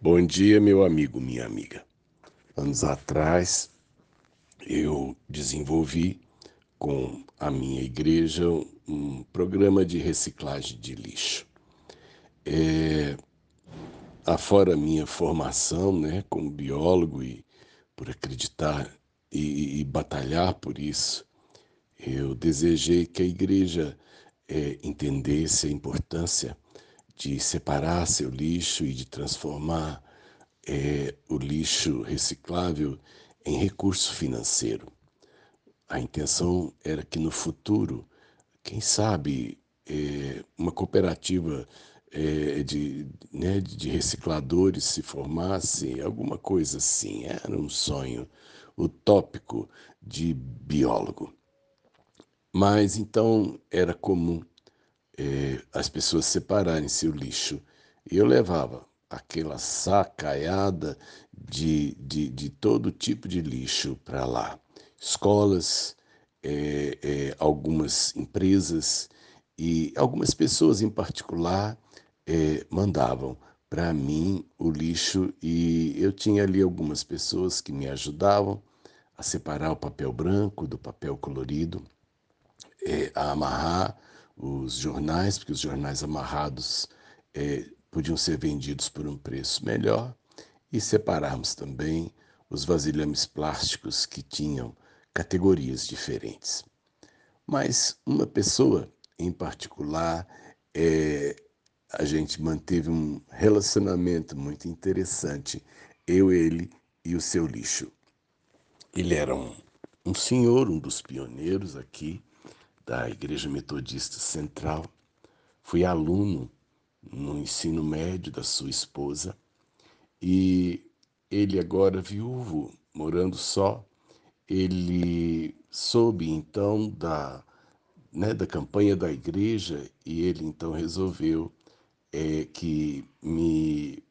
Bom dia, meu amigo, minha amiga. Anos atrás, eu desenvolvi com a minha igreja um programa de reciclagem de lixo. É, afora minha formação né, como biólogo e por acreditar e, e batalhar por isso, eu desejei que a igreja é, entendesse a importância de separar seu lixo e de transformar é, o lixo reciclável em recurso financeiro. A intenção era que no futuro, quem sabe, é, uma cooperativa é, de, né, de recicladores se formasse, alguma coisa assim. Era um sonho utópico de biólogo. Mas então era comum é, as pessoas separarem seu lixo. E eu levava aquela sacaiada de, de, de todo tipo de lixo para lá. Escolas, é, é, algumas empresas e algumas pessoas em particular mandavam para mim o lixo e eu tinha ali algumas pessoas que me ajudavam a separar o papel branco do papel colorido, a amarrar os jornais, porque os jornais amarrados é, podiam ser vendidos por um preço melhor, e separarmos também os vasilhames plásticos que tinham categorias diferentes. Mas uma pessoa em particular, é, a gente manteve um relacionamento muito interessante, eu, ele e o seu lixo. Ele era um, um senhor, um dos pioneiros aqui da Igreja Metodista Central. Fui aluno no ensino médio da sua esposa e ele agora viúvo, morando só, ele soube então da, né, da campanha da igreja e ele então resolveu é, que me,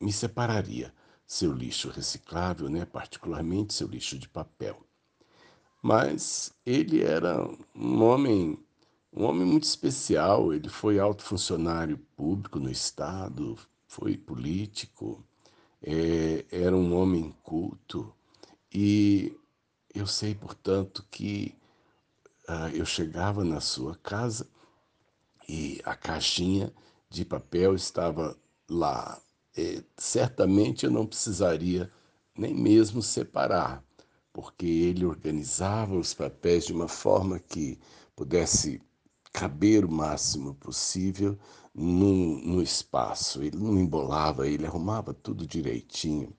me separaria seu lixo reciclável, né, particularmente seu lixo de papel. Mas ele era um homem, um homem muito especial. Ele foi alto funcionário público no estado, foi político, é, era um homem culto e eu sei, portanto, que uh, eu chegava na sua casa e a caixinha de papel estava lá. E, certamente eu não precisaria nem mesmo separar, porque ele organizava os papéis de uma forma que pudesse caber o máximo possível no, espaço. Ele não embolava, ele arrumava tudo direitinho.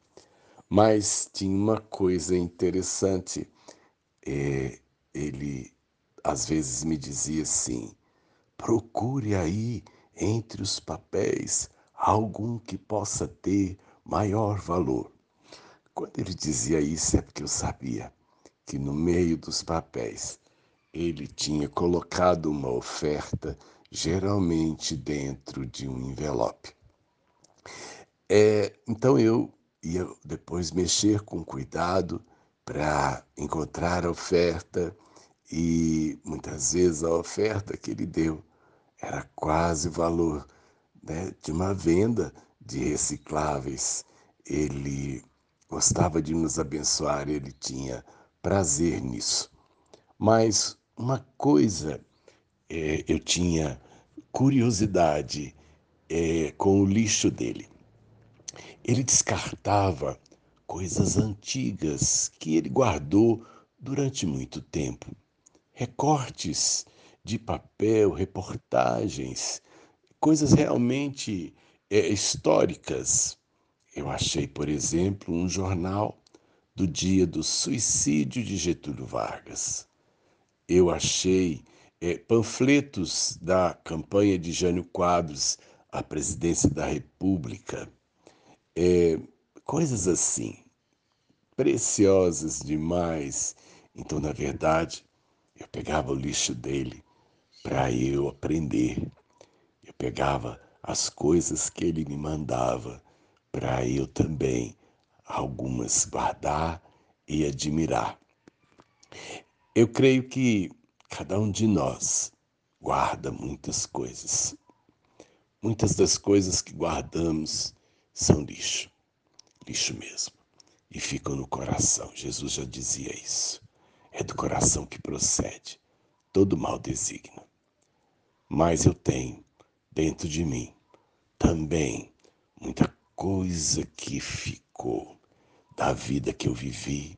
Mas tinha uma coisa interessante. É, ele às vezes me dizia assim: procure aí entre os papéis algum que possa ter maior valor. Quando ele dizia isso é porque eu sabia que no meio dos papéis ele tinha colocado uma oferta, geralmente dentro de um envelope. É, então eu ia depois mexer com cuidado para encontrar a oferta e muitas vezes a oferta que ele deu era quase o valor né, de uma venda de recicláveis. Ele gostava de nos abençoar, ele tinha prazer nisso. Mas uma coisa é, eu tinha curiosidade é, com o lixo dele. Ele descartava coisas antigas que ele guardou durante muito tempo. Recortes de papel, reportagens, coisas realmente é, históricas eu achei, por exemplo, um jornal do dia do suicídio de Getúlio Vargas. Eu achei é, panfletos da campanha de Jânio Quadros à presidência da República. É, coisas assim, preciosas demais. Então, na verdade, eu pegava o lixo dele para eu aprender. Eu pegava as coisas que ele me mandava para eu também algumas guardar e admirar. Eu creio que cada um de nós guarda muitas coisas. Muitas das coisas que guardamos são lixo, lixo mesmo, e ficam no coração. Jesus já dizia isso. É do coração que procede todo mal designo. Mas eu tenho dentro de mim também muita coisa que ficou da vida que eu vivi,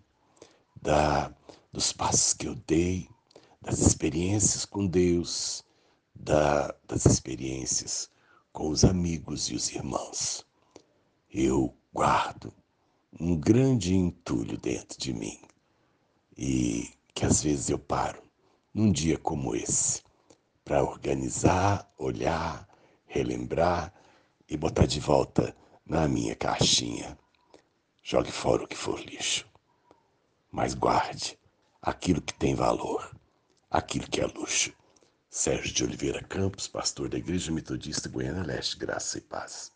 da dos passos que eu dei, das experiências com Deus, da, das experiências com os amigos e os irmãos. Eu guardo um grande entulho dentro de mim e que às vezes eu paro num dia como esse para organizar, olhar, relembrar e botar de volta na minha caixinha. Jogue fora o que for lixo, mas guarde aquilo que tem valor, aquilo que é luxo. Sérgio de Oliveira Campos, pastor da Igreja Metodista Goiânia Leste, graça e paz.